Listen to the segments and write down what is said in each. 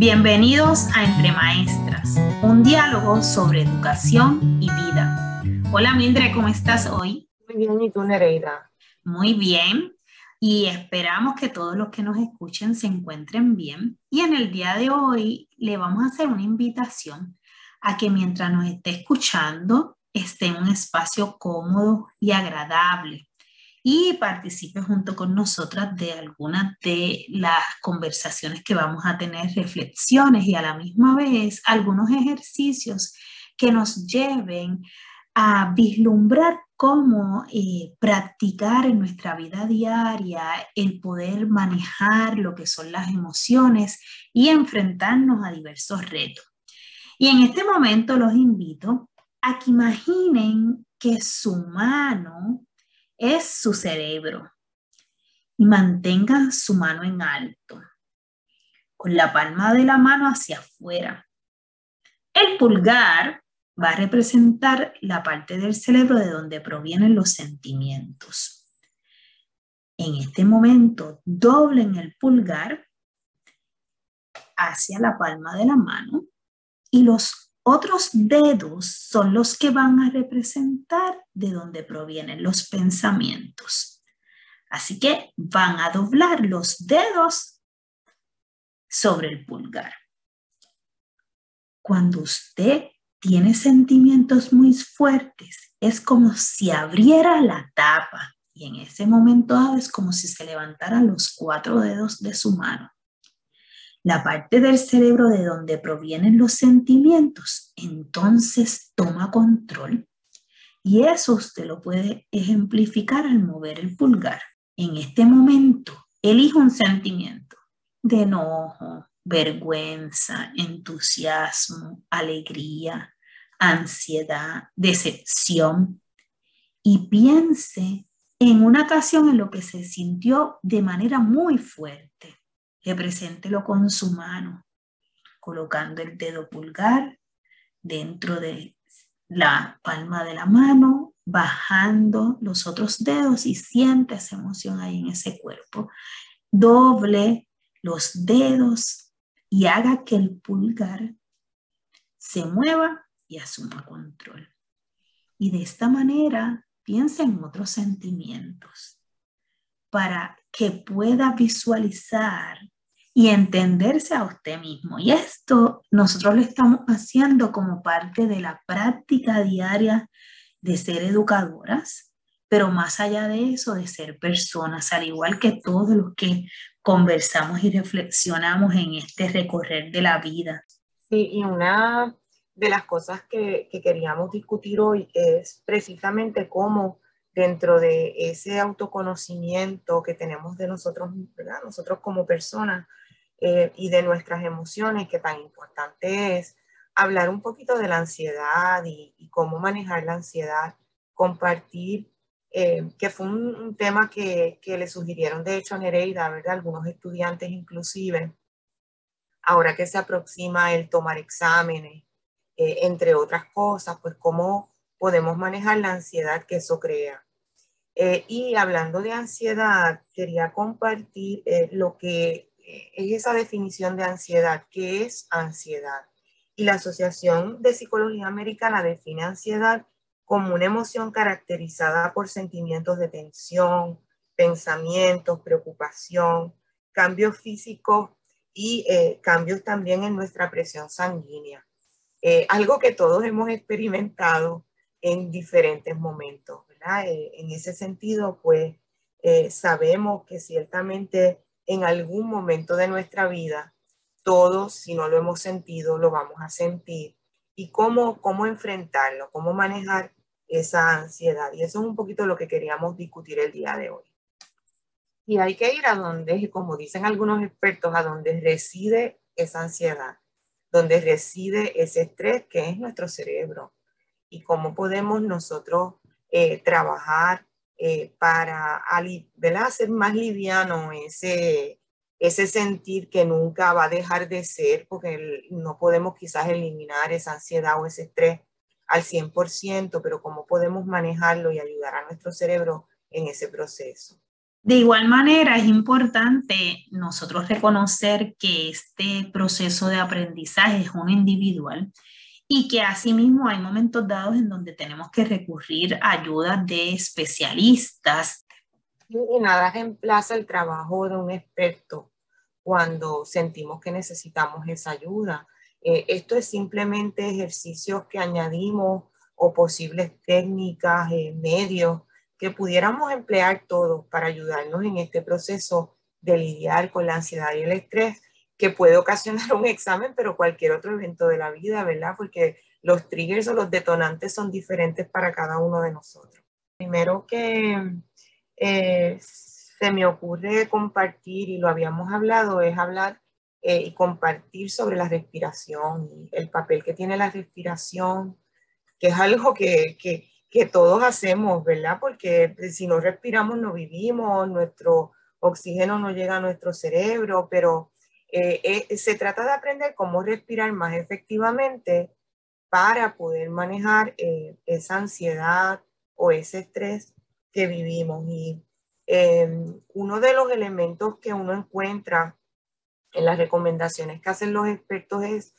Bienvenidos a Entre Maestras, un diálogo sobre educación y vida. Hola Mindre, ¿cómo estás hoy? Muy bien, ¿y tú Nereida? Muy bien, y esperamos que todos los que nos escuchen se encuentren bien. Y en el día de hoy le vamos a hacer una invitación a que mientras nos esté escuchando esté en un espacio cómodo y agradable y participe junto con nosotras de algunas de las conversaciones que vamos a tener, reflexiones y a la misma vez algunos ejercicios que nos lleven a vislumbrar cómo eh, practicar en nuestra vida diaria el poder manejar lo que son las emociones y enfrentarnos a diversos retos. Y en este momento los invito a que imaginen que su mano es su cerebro. Y mantenga su mano en alto, con la palma de la mano hacia afuera. El pulgar va a representar la parte del cerebro de donde provienen los sentimientos. En este momento, doblen el pulgar hacia la palma de la mano y los otros dedos son los que van a representar de dónde provienen los pensamientos. Así que van a doblar los dedos sobre el pulgar. Cuando usted tiene sentimientos muy fuertes, es como si abriera la tapa y en ese momento es como si se levantaran los cuatro dedos de su mano la parte del cerebro de donde provienen los sentimientos, entonces toma control. Y eso usted lo puede ejemplificar al mover el pulgar. En este momento, elige un sentimiento de enojo, vergüenza, entusiasmo, alegría, ansiedad, decepción y piense en una ocasión en lo que se sintió de manera muy fuerte Represéntelo con su mano, colocando el dedo pulgar dentro de la palma de la mano, bajando los otros dedos y siente esa emoción ahí en ese cuerpo. Doble los dedos y haga que el pulgar se mueva y asuma control. Y de esta manera piensa en otros sentimientos para que pueda visualizar y entenderse a usted mismo. Y esto nosotros lo estamos haciendo como parte de la práctica diaria de ser educadoras, pero más allá de eso, de ser personas, al igual que todos los que conversamos y reflexionamos en este recorrer de la vida. Sí, y una de las cosas que, que queríamos discutir hoy es precisamente cómo dentro de ese autoconocimiento que tenemos de nosotros, ¿verdad? nosotros como personas eh, y de nuestras emociones, que tan importante es hablar un poquito de la ansiedad y, cómo manejar la ansiedad, compartir, eh, que fue un, tema que, que, le sugirieron de hecho a Nereida, ¿verdad? algunos estudiantes inclusive, ahora que se aproxima el tomar exámenes, eh, entre otras cosas, pues cómo podemos manejar la ansiedad que eso crea. Eh, y hablando de ansiedad, quería compartir eh, lo que eh, es esa definición de ansiedad. ¿Qué es ansiedad? Y la Asociación de Psicología Americana define ansiedad como una emoción caracterizada por sentimientos de tensión, pensamientos, preocupación, cambios físicos y cambios también en nuestra presión sanguínea. algo que todos hemos experimentado en diferentes momentos. ¿verdad? Eh, en ese sentido, pues eh, sabemos que ciertamente en algún momento de nuestra vida, todos, si no lo hemos sentido, lo vamos a sentir. Y cómo, cómo enfrentarlo, cómo manejar esa ansiedad. Y eso es un poquito lo que queríamos discutir el día de hoy. Y hay que ir a donde, como dicen algunos expertos, a donde reside esa ansiedad, donde reside ese estrés que es nuestro cerebro y cómo podemos nosotros eh, trabajar eh, para hacer más liviano ese, ese sentir que nunca va a dejar de ser, porque no podemos quizás eliminar esa ansiedad o ese estrés al 100%, pero cómo podemos manejarlo y ayudar a nuestro cerebro en ese proceso. De igual manera, es importante nosotros reconocer que este proceso de aprendizaje es uno individual y que asimismo hay momentos dados en donde tenemos que recurrir a ayuda de especialistas. Y nada reemplaza el trabajo de un experto cuando sentimos que necesitamos esa ayuda. Eh, esto es simplemente ejercicios que añadimos o posibles técnicas, eh, medios que pudiéramos emplear todos para ayudarnos en este proceso de lidiar con la ansiedad y el estrés que puede ocasionar un examen, pero cualquier otro evento de la vida, ¿verdad? Porque los triggers o los detonantes son diferentes para cada uno de nosotros. Primero que eh, se me ocurre compartir, y lo habíamos hablado, es hablar eh, y compartir sobre la respiración y el papel que tiene la respiración, que es algo que, que que todos hacemos, ¿verdad? Porque si no respiramos no vivimos, nuestro oxígeno no llega a nuestro cerebro, pero eh, eh, se trata de aprender cómo respirar más efectivamente para poder manejar eh, esa ansiedad o ese estrés que vivimos. Y em, uno de los elementos que uno encuentra en las recomendaciones que hacen los expertos es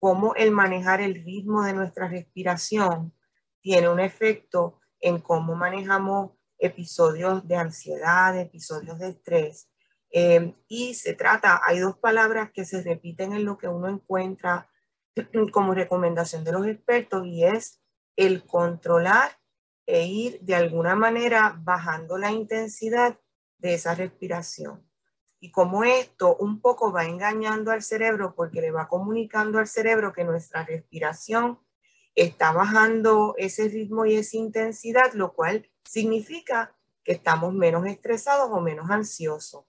cómo el manejar el ritmo de nuestra respiración tiene un efecto en cómo manejamos episodios de ansiedad, episodios de estrés. Eh, y se trata, hay dos palabras que se repiten en lo que uno encuentra como recomendación de los expertos y es el controlar e ir de alguna manera bajando la intensidad de esa respiración. Y como esto un poco va engañando al cerebro porque le va comunicando al cerebro que nuestra respiración está bajando ese ritmo y esa intensidad, lo cual significa que estamos menos estresados o menos ansiosos.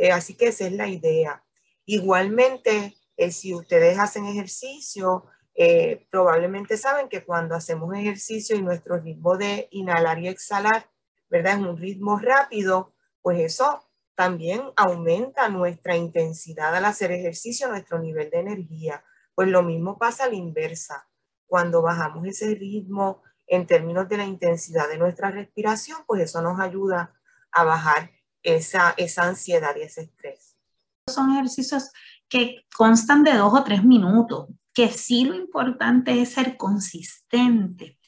Eh, así que esa es la idea. Igualmente, eh, si ustedes hacen ejercicio, eh, probablemente saben que cuando hacemos ejercicio y nuestro ritmo de inhalar y exhalar, ¿verdad? Es un ritmo rápido, pues eso también aumenta nuestra intensidad al hacer ejercicio, nuestro nivel de energía. Pues lo mismo pasa a la inversa cuando bajamos ese ritmo en términos de la intensidad de nuestra respiración, pues eso nos ayuda a bajar esa, esa ansiedad y ese estrés. Son ejercicios que constan de dos o tres minutos, que sí lo importante es ser consistente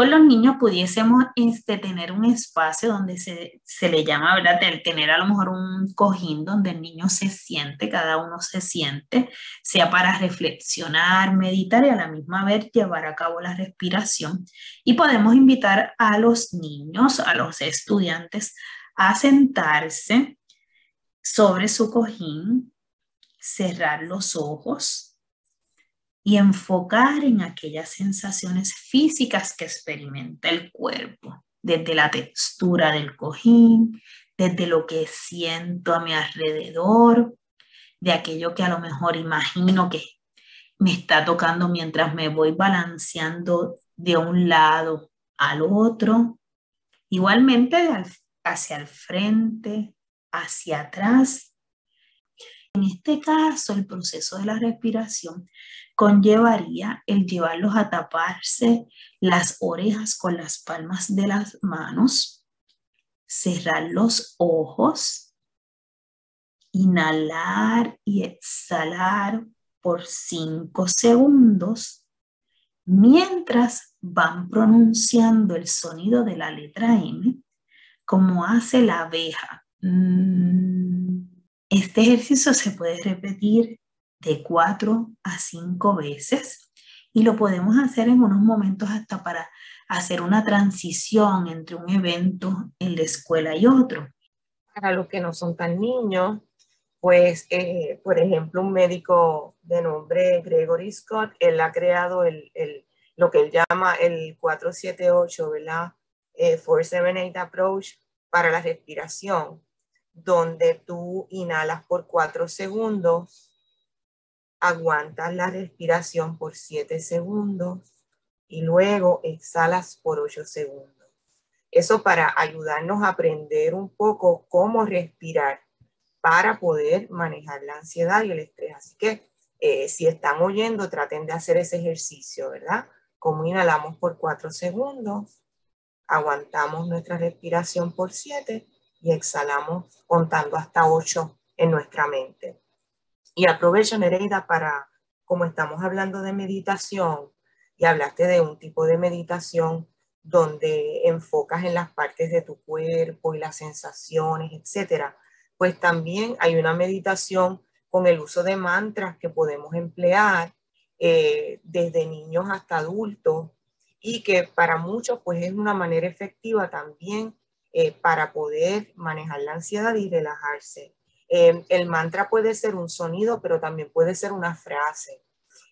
con los niños pudiésemos este, tener un espacio donde se, se, le llama, ¿verdad? El tener a lo mejor un cojín donde el niño se siente, cada uno se siente, sea para reflexionar, meditar y a la misma vez llevar a cabo la respiración. Y podemos invitar a los niños, a los estudiantes, a sentarse sobre su cojín, cerrar los ojos y enfocar en aquellas sensaciones físicas que experimenta el cuerpo, desde la textura del cojín, desde lo que siento a mi alrededor, de aquello que a lo mejor imagino que me está tocando mientras me voy balanceando de un lado al otro. Igualmente hacia el frente, hacia atrás. En este caso, el proceso de la respiración conllevaría el llevarlos a taparse las orejas con las palmas de las manos, cerrar los ojos, inhalar y exhalar por cinco segundos mientras van pronunciando el sonido de la letra M como hace la abeja. Mm. Este ejercicio se puede repetir de cuatro a cinco veces y lo podemos hacer en unos momentos hasta para hacer una transición entre un evento en la escuela y otro. Para los que no son tan niños, pues, eh, por ejemplo, un médico de nombre Gregory Scott, él ha creado el, lo que él llama el 478, ¿verdad? Eh, 478 Approach para la respiración, donde tú inhalas por cuatro segundos, aguantas la respiración por 7 segundos y luego exhalas por 8 segundos. Eso para ayudarnos a aprender un poco cómo respirar para poder manejar la ansiedad y el estrés. Así que eh, si están oyendo, traten de hacer ese ejercicio, ¿verdad? Como inhalamos por 4 segundos, aguantamos nuestra respiración por 7 y exhalamos contando hasta 8 en nuestra mente. Y aprovecho, Nereida, para, como estamos hablando de meditación, y hablaste de un tipo de meditación donde enfocas en las partes de tu cuerpo y las sensaciones, etcétera, pues también hay una meditación con el uso de mantras que podemos emplear eh, desde niños hasta adultos y que para muchos pues es una manera efectiva también eh, para poder manejar la ansiedad y relajarse. Eh, el mantra puede ser un sonido, pero también puede ser una frase.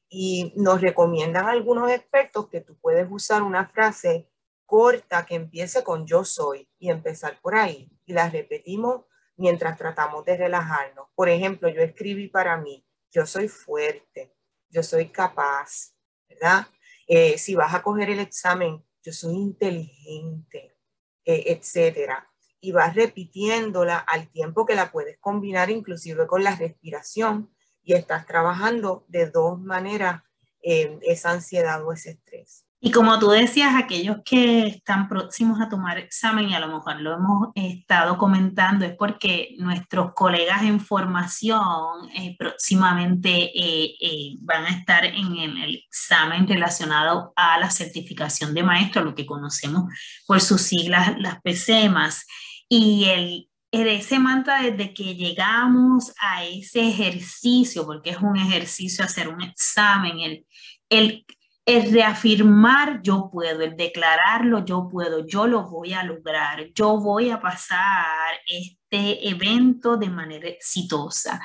Y nos recomiendan algunos expertos que tú puedes usar una frase corta que empiece con yo soy y empezar por ahí. Y la repetimos mientras tratamos de relajarnos. Por ejemplo, yo escribí para mí, yo soy fuerte, yo soy capaz, ¿verdad? Eh, si vas a coger el examen, yo soy inteligente, eh, etcétera. Y vas repitiéndola al tiempo que la puedes combinar inclusive con la respiración y estás trabajando de dos maneras eh, esa ansiedad o ese estrés. Y como tú decías, aquellos que están próximos a tomar examen, y a lo mejor lo hemos estado comentando, es porque nuestros colegas en formación eh, próximamente eh, eh, van a estar en el examen relacionado a la certificación de maestro, lo que conocemos por sus siglas, las PCMAS. Y el, ese mantra desde que llegamos a ese ejercicio, porque es un ejercicio hacer un examen, el, el el reafirmar yo puedo, el declararlo yo puedo, yo lo voy a lograr, yo voy a pasar este evento de manera exitosa.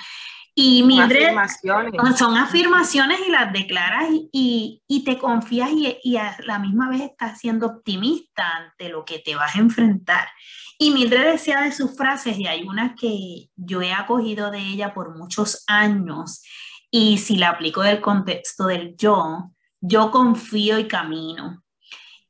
Y Mildred, son afirmaciones y las declaras y, y, te confías y, y, a la misma vez estás siendo optimista ante lo que te vas a enfrentar. Y Mildred decía de sus frases, y hay una que yo he acogido de ella por muchos años, y si la aplico del contexto del yo, yo confío y camino.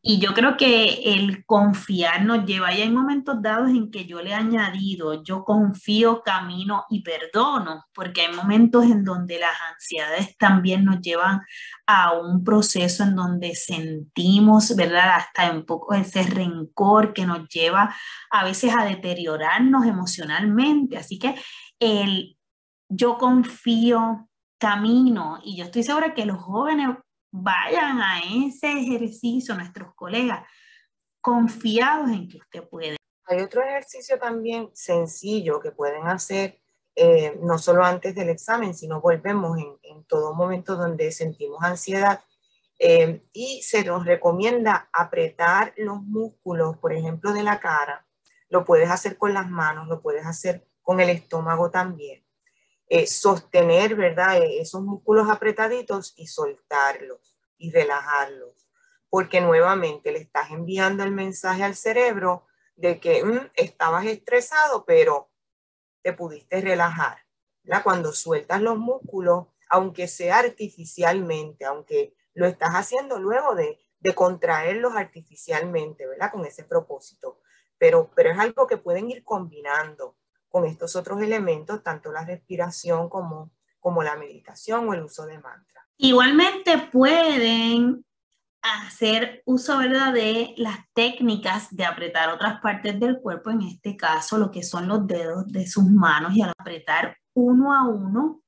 Y yo creo que el confiar nos lleva, y hay momentos dados en que yo le he añadido, yo confío, camino y perdono, porque hay momentos en donde las ansiedades también nos llevan a un proceso en donde sentimos, ¿verdad? Hasta un poco ese rencor que nos lleva a veces a deteriorarnos emocionalmente. Así que el yo confío, camino, y yo estoy segura que los jóvenes vayan a ese ejercicio, nuestros colegas, confiados en que usted puede. Hay otro ejercicio también sencillo que pueden hacer, eh, no solo antes del examen, sino volvemos en, todo momento donde sentimos ansiedad. Eh, y se nos recomienda apretar los músculos, por ejemplo, de la cara. Lo puedes hacer con las manos, lo puedes hacer con el estómago también. Eh, sostener, ¿verdad? Eh, esos músculos apretaditos y soltarlos y relajarlos. Porque nuevamente le estás enviando el mensaje al cerebro de que mm, estabas estresado, pero te pudiste relajar. ¿verdad? Cuando sueltas los músculos, aunque sea artificialmente, aunque lo estás haciendo luego de, de contraerlos artificialmente, ¿verdad? Con ese propósito. Pero, pero es algo que pueden ir combinando con estos otros elementos, tanto la respiración como, como la meditación o el uso de mantra. Igualmente pueden hacer uso ¿verdad? de las técnicas de apretar otras partes del cuerpo, en este caso lo que son los dedos de sus manos y al apretar uno a uno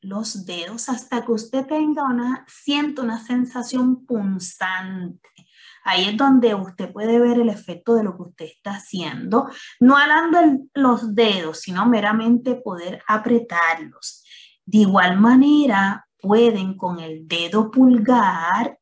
los dedos hasta que usted tenga una, sienta una sensación punzante Ahí es donde usted puede ver el efecto de lo que usted está haciendo, no alando los dedos, sino meramente poder apretarlos. De igual manera, pueden con el dedo pulgar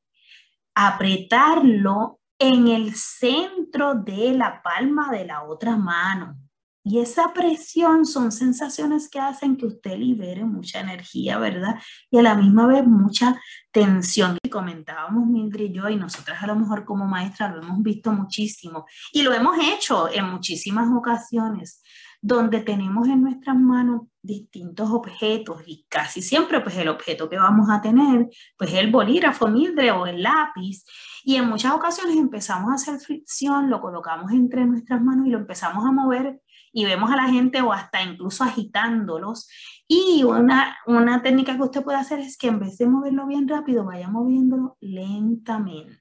apretarlo en el centro de la palma de la otra mano. Y esa presión son sensaciones que hacen que usted libere mucha energía, ¿verdad? Y a la misma vez mucha tensión. Y comentábamos Mildred y yo, y nosotras a lo mejor como maestra lo hemos visto muchísimo. Y lo hemos hecho en muchísimas ocasiones, donde tenemos en nuestras manos distintos objetos y casi siempre pues el objeto que vamos a tener pues el bolígrafo Mildred o el lápiz y en muchas ocasiones empezamos a hacer fricción, lo colocamos entre nuestras manos y lo empezamos a mover y vemos a la gente o hasta incluso agitándolos. Y una, una técnica que usted puede hacer es que en vez de moverlo bien rápido, vaya moviéndolo lentamente.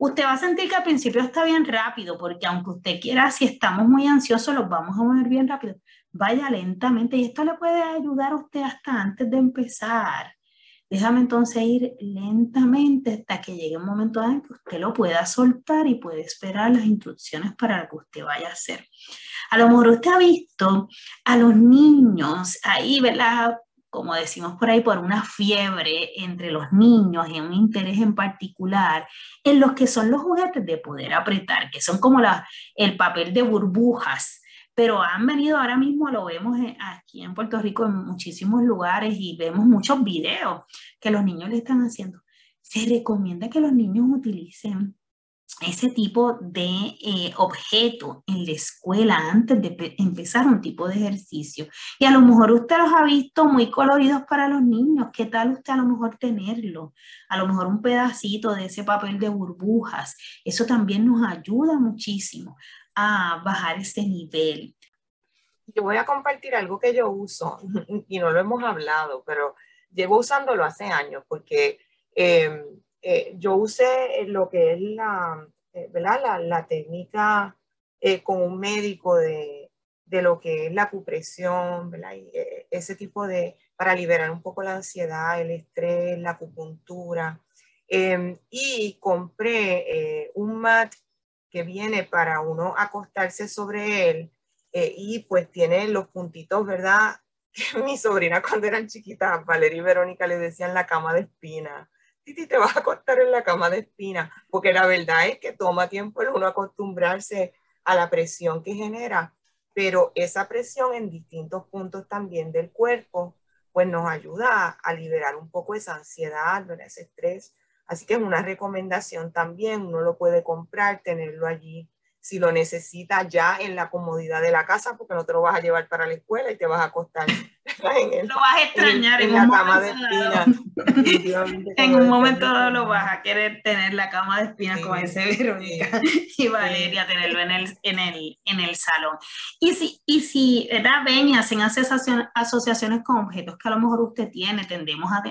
Usted va a sentir que al principio está bien rápido, porque aunque usted quiera, si estamos muy ansiosos, los vamos a mover bien rápido. Vaya lentamente y esto le puede ayudar a usted hasta antes de empezar. Déjame entonces ir lentamente hasta que llegue un momento en que usted lo pueda soltar y puede esperar las instrucciones para lo que usted vaya a hacer. A lo mejor usted ha visto a los niños ahí, ¿verdad? Como decimos por ahí, por una fiebre entre los niños, en un interés en particular, en los que son los juguetes de poder apretar, que son como el papel de burbujas pero han venido ahora mismo, lo vemos aquí en Puerto Rico en muchísimos lugares y vemos muchos videos que los niños le están haciendo. Se recomienda que los niños utilicen ese tipo de eh, objeto en la escuela antes de empezar un tipo de ejercicio. Y a lo mejor usted los ha visto muy coloridos para los niños. ¿Qué tal usted a lo mejor tenerlo? A lo mejor un pedacito de ese papel de burbujas. Eso también nos ayuda muchísimo a bajar ese nivel. Yo voy a compartir algo que yo uso y no lo hemos hablado, pero llevo usándolo hace años porque em, eh, yo usé lo que es la, eh, ¿verdad? la, técnica eh, con un médico de, de, lo que es la acupresión, ¿verdad? Y, ese tipo de, para liberar un poco la ansiedad, el estrés, la acupuntura. Em, y compré un mat que viene para uno acostarse sobre él eh, y pues tiene los puntitos, ¿verdad? Que mi sobrina cuando eran chiquitas, Valeria y Verónica le decían la cama de espina. Titi, te vas a acostar en la cama de espina, porque la verdad es que toma tiempo el uno acostumbrarse a la presión que genera, pero esa presión en distintos puntos también del cuerpo, pues nos ayuda a liberar un poco esa ansiedad, ese estrés, Así que es una recomendación también, uno lo puede comprar, tenerlo allí si lo necesita ya en la comodidad de la casa, porque no te lo vas a llevar para la escuela y te vas a acostar en lo vas a extrañar en, la cama de espinas. en un momento dado lo vas a querer tener la cama de espinas con ese Verónica y Valeria tenerlo en el, en el, en el salón. Y si, y si ¿verdad? ven y hacen asociaciones con objetos que a lo mejor usted tiene, tendemos a,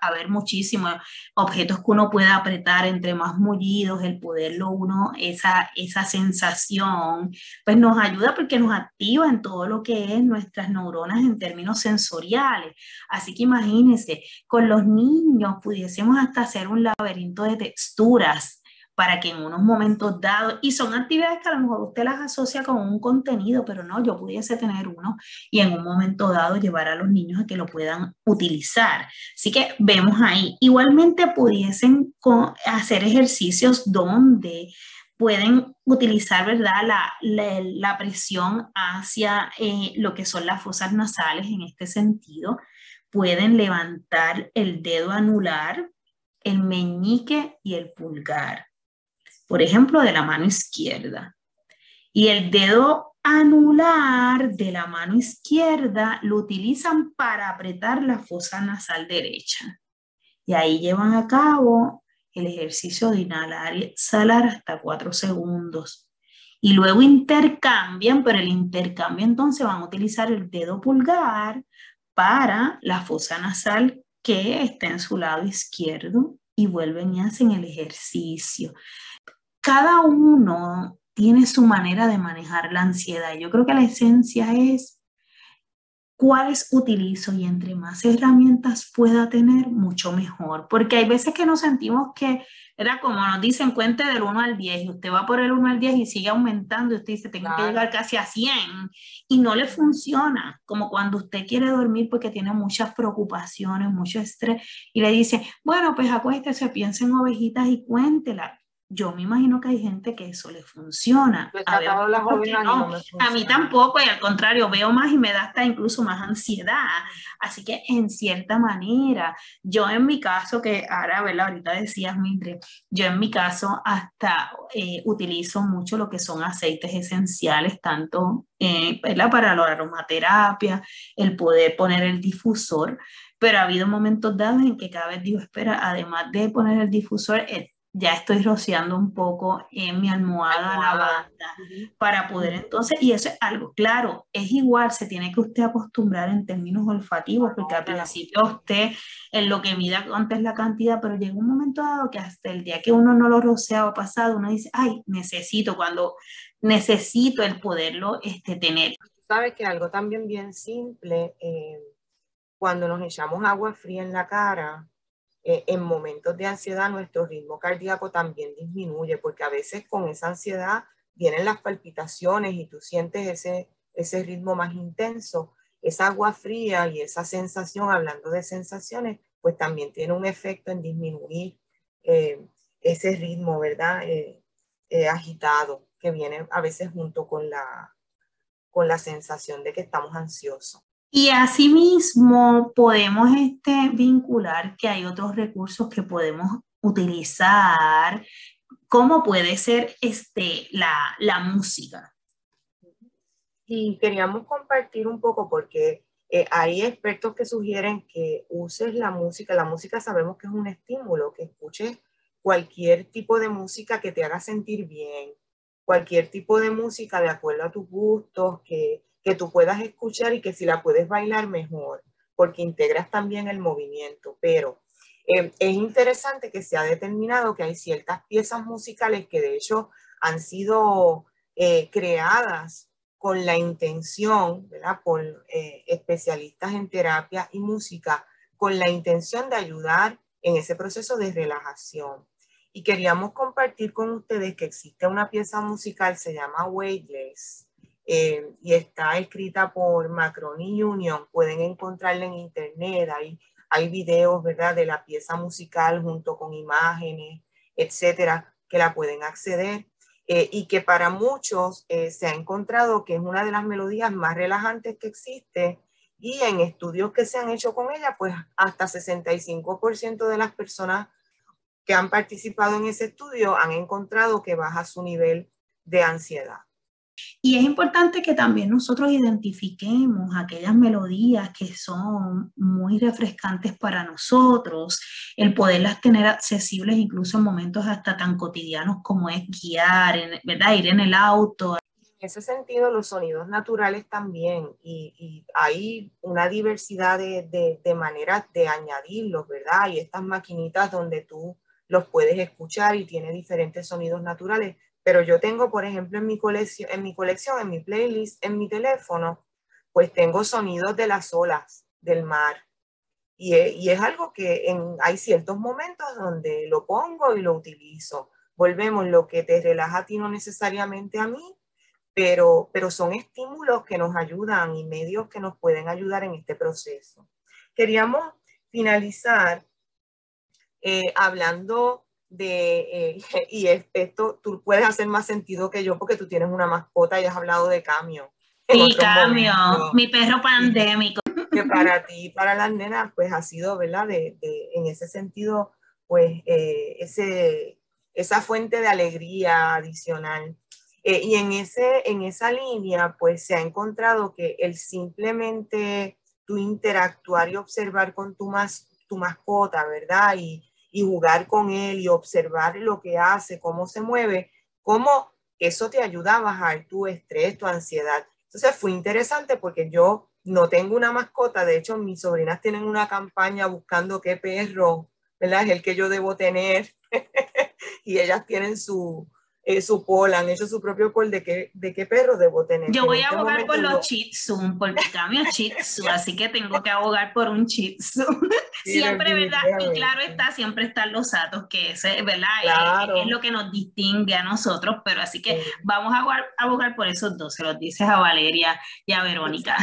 a, ver muchísimos objetos que uno puede apretar entre más mullidos, el poderlo uno, esa, esa sensación, pues nos ayuda porque nos activa en todo lo que es nuestras neuronas en términos sensoriales. Así que imagínense, con los niños pudiésemos hasta hacer un laberinto de texturas para que en unos momentos dados, y son actividades que a lo mejor usted las asocia con un contenido, pero no, yo pudiese tener uno y en un momento dado llevar a los niños a que lo puedan utilizar. Así que vemos ahí. Igualmente pudiesen hacer ejercicios donde pueden utilizar, ¿verdad? La, la, presión hacia eh, lo que son las fosas nasales en este sentido. Pueden levantar el dedo anular, el meñique y el pulgar. Por ejemplo, de la mano izquierda. Y el dedo anular de la mano izquierda lo utilizan para apretar la fosa nasal derecha. Y ahí llevan a cabo el ejercicio de inhalar y exhalar hasta cuatro segundos. Y luego intercambian, pero el intercambio entonces van a utilizar el dedo pulgar para la fosa nasal que está en su lado izquierdo y vuelven y hacen el ejercicio. Cada uno tiene su manera de manejar la ansiedad. Yo creo que la esencia es cuáles utilizo y entre más herramientas pueda tener, mucho mejor. Porque hay veces que nos sentimos que, era como nos dicen, cuente del 1 al 10 y usted va por el 1 al 10 y sigue aumentando y usted dice, tengo que llegar casi a 100 y no le funciona, como cuando usted quiere dormir porque tiene muchas preocupaciones, mucho estrés y le dice, bueno, pues acuéstese, piense en ovejitas y cuéntela yo me imagino que hay gente que eso le funciona. A, mí tampoco, y al contrario, veo más y me da hasta incluso más ansiedad. Así que en cierta manera, yo en mi caso, que ahora, ¿verdad? ahorita decías, Mildred, yo en mi caso hasta eh, utilizo mucho lo que son aceites esenciales, tanto eh, para la aromaterapia, el poder poner el difusor, pero ha habido momentos dados en que cada vez digo, espera, además de poner el difusor, ya estoy rociando un poco en mi almohada la banda para poder entonces, y eso es algo, claro, es igual, se tiene que usted acostumbrar en términos olfativos, porque al principio usted en lo que mida antes la cantidad, pero llega un momento dado que hasta el día que uno no lo rocea o pasado, uno dice, ay, necesito, cuando necesito el poderlo este, tener. Sabes que algo también bien simple, eh, cuando nos echamos agua fría en la cara, eh, en momentos de ansiedad nuestro ritmo cardíaco también disminuye, porque a veces con esa ansiedad vienen las palpitaciones y tú sientes ese, ese ritmo más intenso. Esa agua fría y esa sensación, hablando de sensaciones, pues también tiene un efecto en disminuir eh, ese ritmo, ¿verdad? Eh, agitado que viene a veces junto con la, con la sensación de que estamos ansiosos. Y asimismo podemos este, vincular que hay otros recursos que podemos utilizar, como puede ser este, la, la música. Y queríamos compartir un poco porque eh, hay expertos que sugieren que uses la música. La música sabemos que es un estímulo, que escuches cualquier tipo de música que te haga sentir bien, cualquier tipo de música de acuerdo a tus gustos, que que tú puedas escuchar y que si la puedes bailar mejor, porque integras también el movimiento. Pero eh, es interesante que se ha determinado que hay ciertas piezas musicales que de hecho han sido eh, creadas con la intención, ¿verdad? Por eh, especialistas en terapia y música, con la intención de ayudar en ese proceso de relajación. Y queríamos compartir con ustedes que existe una pieza musical, se llama Weightless, eh, y está escrita por Macron Union. Pueden encontrarla en internet, hay, hay videos, ¿verdad?, de la pieza musical junto con imágenes, etcétera, que la pueden acceder. Eh, y que para muchos eh, se ha encontrado que es una de las melodías más relajantes que existe y en estudios que se han hecho con ella, pues hasta 65% de las personas que han participado en ese estudio han encontrado que baja su nivel de ansiedad. Y es importante que también nosotros identifiquemos aquellas melodías que son muy refrescantes para nosotros, el poderlas tener accesibles incluso en momentos hasta tan cotidianos como es guiar, ¿verdad? Ir en el auto. En ese sentido, los sonidos naturales también, y, hay una diversidad de, de maneras de añadirlos, ¿verdad? Y estas maquinitas donde tú los puedes escuchar y tiene diferentes sonidos naturales pero yo tengo, por ejemplo, en mi colección, en mi, colección, en mi playlist, en mi teléfono, pues tengo sonidos de las olas del mar. Y, y es algo que en, hay ciertos momentos donde lo pongo y lo utilizo. Volvemos, lo que te relaja a ti no necesariamente a mí, pero, pero son estímulos que nos ayudan y medios que nos pueden ayudar en este proceso. Queríamos finalizar eh, hablando de, eh, y esto tú puedes hacer más sentido que yo porque tú tienes una mascota y has hablado de cambio. Mi cambio, mi perro pandémico. Que para ti, para las nenas, pues ha sido, ¿verdad? De, de en ese sentido, pues eh, ese, esa fuente de alegría adicional. Eh, y en, ese, en esa línea, pues se ha encontrado que el simplemente tu interactuar y observar con tu, mas, tu mascota, ¿verdad? Y, y jugar con él y observar lo que hace, cómo se mueve, cómo eso te ayuda a bajar tu estrés, tu ansiedad. Entonces fue interesante porque yo no tengo una mascota, de hecho mis sobrinas tienen una campaña buscando qué perro, ¿verdad? Es el que yo debo tener y ellas tienen su, eh, su pol, han hecho su propio pol de qué, de qué perro debo tener. Yo voy a este abogar por los Shih Tzu, porque cambio Shih Tzu, así que tengo que abogar por un Shih Tzu. siempre, ¿verdad? Y claro está, siempre están los atos, que ese, ¿verdad? Es, lo que nos distingue a nosotros, pero así que vamos a abogar, por esos dos, se los dices a Valeria y a Verónica.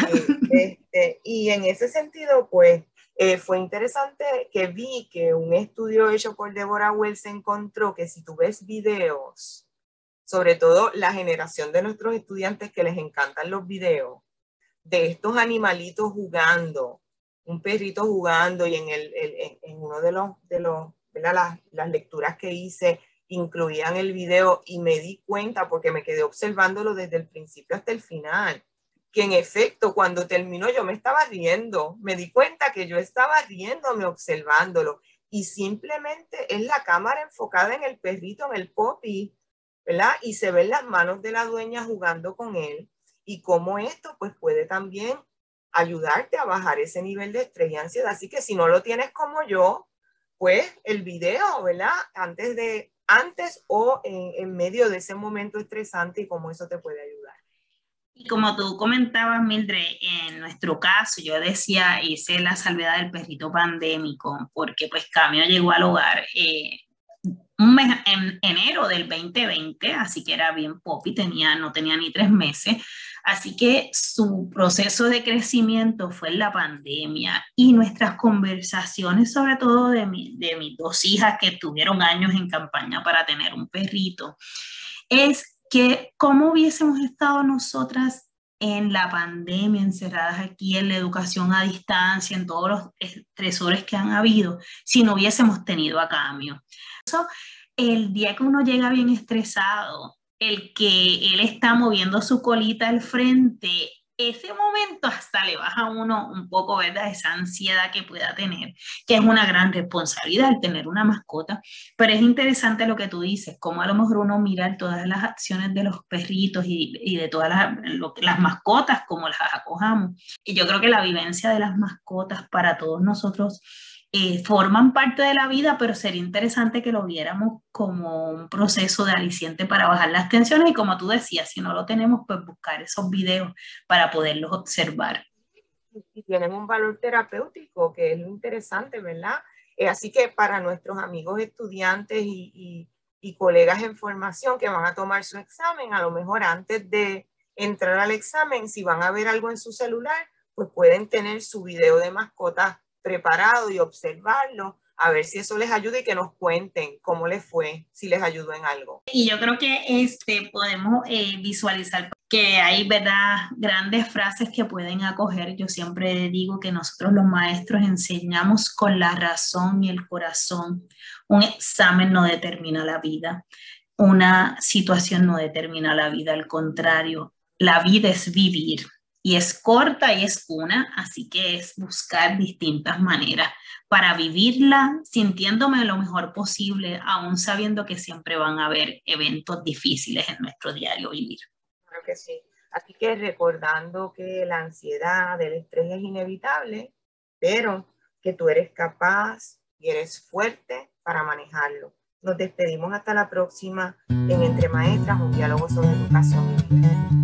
Este, y en ese sentido, pues, eh, fue interesante que vi que un estudio hecho por Deborah Wells encontró que si tú ves videos sobre todo la generación de nuestros estudiantes que les encantan los videos, de estos animalitos jugando, un perrito jugando y en, el, en uno de los, de los las, las lecturas que hice incluían el video y me di cuenta porque me quedé observándolo desde el principio hasta el final, que en efecto cuando terminó yo me estaba riendo, me di cuenta que yo estaba riéndome observándolo y simplemente es la cámara enfocada en el perrito, en el poppy, ¿verdad? Y se ven las manos de la dueña jugando con él y cómo esto pues puede también ayudarte a bajar ese nivel de estrés y ansiedad. Así que si no lo tienes como yo, pues el video, ¿verdad? Antes de antes o en, medio de ese momento estresante y cómo eso te puede ayudar. Y como tú comentabas, Mildred, en nuestro caso, yo decía, hice la salvedad del perrito pandémico, porque pues Camio llegó al hogar eh, un en enero del 2020, así que era bien popi, tenía, no tenía ni tres meses, así que su proceso de crecimiento fue en la pandemia y nuestras conversaciones, sobre todo de, mi, de mis dos hijas que tuvieron años en campaña para tener un perrito, es que cómo hubiésemos estado nosotras en la pandemia, encerradas aquí en la educación a distancia, en todos los estresores que han habido, si no hubiésemos tenido a cambio. Eso, el día que uno llega bien estresado, el que él está moviendo su colita al frente ese momento hasta le baja a uno un poco, ¿verdad? Esa ansiedad que pueda tener, que es una gran responsabilidad el tener una mascota, pero es interesante lo que tú dices, cómo a lo mejor uno mira todas las acciones de los perritos y, y de todas las, las mascotas, como las acojamos. Y yo creo que la vivencia de las mascotas para todos nosotros eh, forman parte de la vida, pero sería interesante que lo viéramos como un proceso de aliciente para bajar las tensiones y como tú decías, si no lo tenemos, pues buscar esos videos para poderlos observar. Y tienen un valor terapéutico, que es lo interesante, ¿verdad? Eh, así que para nuestros amigos estudiantes y, y, y colegas en formación que van a tomar su examen, a lo mejor antes de entrar al examen, si van a ver algo en su celular, pues pueden tener su video de mascotas preparado y observarlo, a ver si eso les ayuda y que nos cuenten cómo les fue, si les ayudó en algo. Y yo creo que este, podemos eh, visualizar que hay ¿verdad? grandes frases que pueden acoger. Yo siempre digo que nosotros los maestros enseñamos con la razón y el corazón. Un examen no determina la vida, una situación no determina la vida, al contrario, la vida es vivir y es corta y es una, así que es buscar distintas maneras para vivirla sintiéndome lo mejor posible, aún sabiendo que siempre van a haber eventos difíciles en nuestro diario vivir. Claro que sí. Así que recordando que la ansiedad, el estrés es inevitable, pero que tú eres capaz y eres fuerte para manejarlo. Nos despedimos hasta la próxima en Entre Maestras, un diálogo sobre educación y vida.